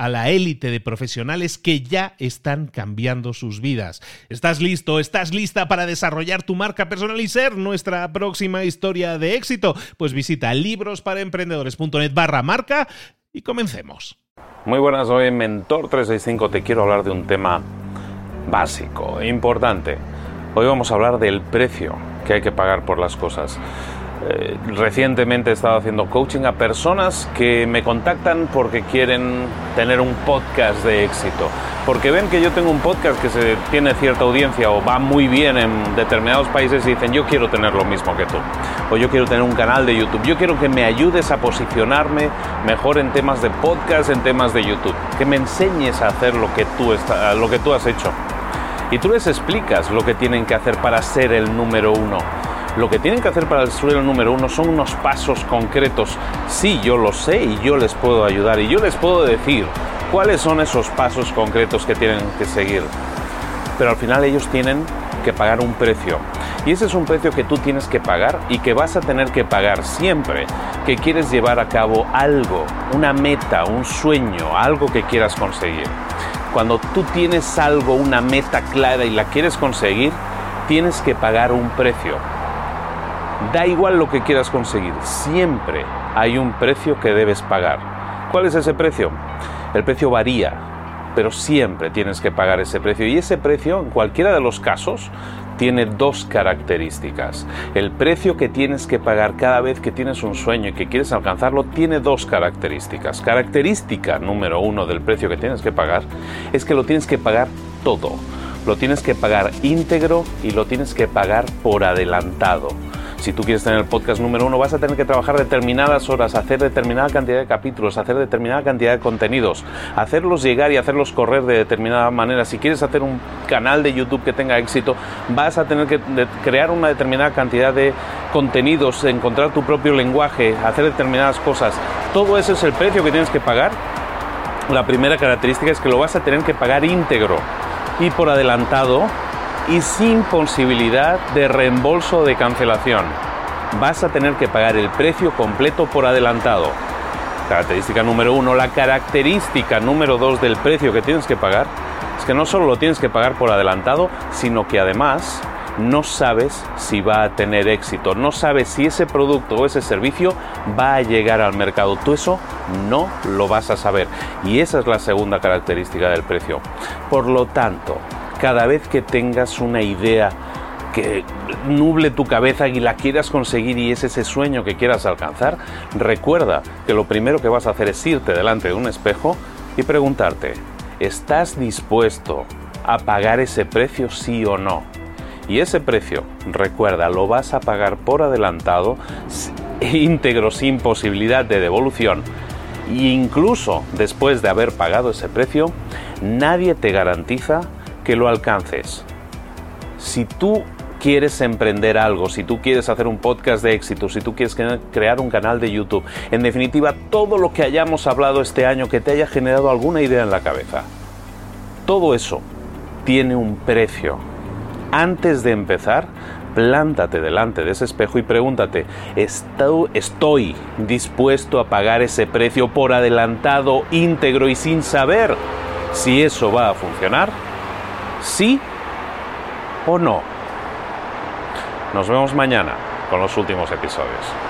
a la élite de profesionales que ya están cambiando sus vidas. ¿Estás listo? ¿Estás lista para desarrollar tu marca personal y ser nuestra próxima historia de éxito? Pues visita librosparaemprendedores.net barra marca y comencemos. Muy buenas, hoy en Mentor 365 te quiero hablar de un tema básico, importante. Hoy vamos a hablar del precio que hay que pagar por las cosas. Eh, recientemente he estado haciendo coaching a personas que me contactan porque quieren tener un podcast de éxito, porque ven que yo tengo un podcast que se tiene cierta audiencia o va muy bien en determinados países y dicen yo quiero tener lo mismo que tú, o yo quiero tener un canal de YouTube, yo quiero que me ayudes a posicionarme mejor en temas de podcast, en temas de YouTube, que me enseñes a hacer lo que tú, lo que tú has hecho. Y tú les explicas lo que tienen que hacer para ser el número uno lo que tienen que hacer para el suelo número uno son unos pasos concretos. Sí, yo lo sé y yo les puedo ayudar y yo les puedo decir cuáles son esos pasos concretos que tienen que seguir. Pero al final ellos tienen que pagar un precio. Y ese es un precio que tú tienes que pagar y que vas a tener que pagar siempre que quieres llevar a cabo algo, una meta, un sueño, algo que quieras conseguir. Cuando tú tienes algo, una meta clara y la quieres conseguir, tienes que pagar un precio. Da igual lo que quieras conseguir, siempre hay un precio que debes pagar. ¿Cuál es ese precio? El precio varía, pero siempre tienes que pagar ese precio. Y ese precio, en cualquiera de los casos, tiene dos características. El precio que tienes que pagar cada vez que tienes un sueño y que quieres alcanzarlo tiene dos características. Característica número uno del precio que tienes que pagar es que lo tienes que pagar todo. Lo tienes que pagar íntegro y lo tienes que pagar por adelantado. Si tú quieres tener el podcast número uno, vas a tener que trabajar determinadas horas, hacer determinada cantidad de capítulos, hacer determinada cantidad de contenidos, hacerlos llegar y hacerlos correr de determinada manera. Si quieres hacer un canal de YouTube que tenga éxito, vas a tener que crear una determinada cantidad de contenidos, encontrar tu propio lenguaje, hacer determinadas cosas. Todo eso es el precio que tienes que pagar. La primera característica es que lo vas a tener que pagar íntegro y por adelantado y sin posibilidad de reembolso de cancelación. Vas a tener que pagar el precio completo por adelantado. Característica número uno. La característica número dos del precio que tienes que pagar es que no solo lo tienes que pagar por adelantado, sino que además no sabes si va a tener éxito, no sabes si ese producto o ese servicio va a llegar al mercado. Tú eso no lo vas a saber. Y esa es la segunda característica del precio. Por lo tanto, cada vez que tengas una idea que nuble tu cabeza y la quieras conseguir y es ese sueño que quieras alcanzar, recuerda que lo primero que vas a hacer es irte delante de un espejo y preguntarte, ¿estás dispuesto a pagar ese precio sí o no? Y ese precio, recuerda, lo vas a pagar por adelantado, íntegro, sin posibilidad de devolución. E incluso después de haber pagado ese precio, nadie te garantiza que lo alcances. Si tú quieres emprender algo, si tú quieres hacer un podcast de éxito, si tú quieres crear un canal de YouTube, en definitiva, todo lo que hayamos hablado este año que te haya generado alguna idea en la cabeza, todo eso tiene un precio. Antes de empezar, plántate delante de ese espejo y pregúntate, ¿estoy dispuesto a pagar ese precio por adelantado, íntegro y sin saber si eso va a funcionar? ¿Sí o no? Nos vemos mañana con los últimos episodios.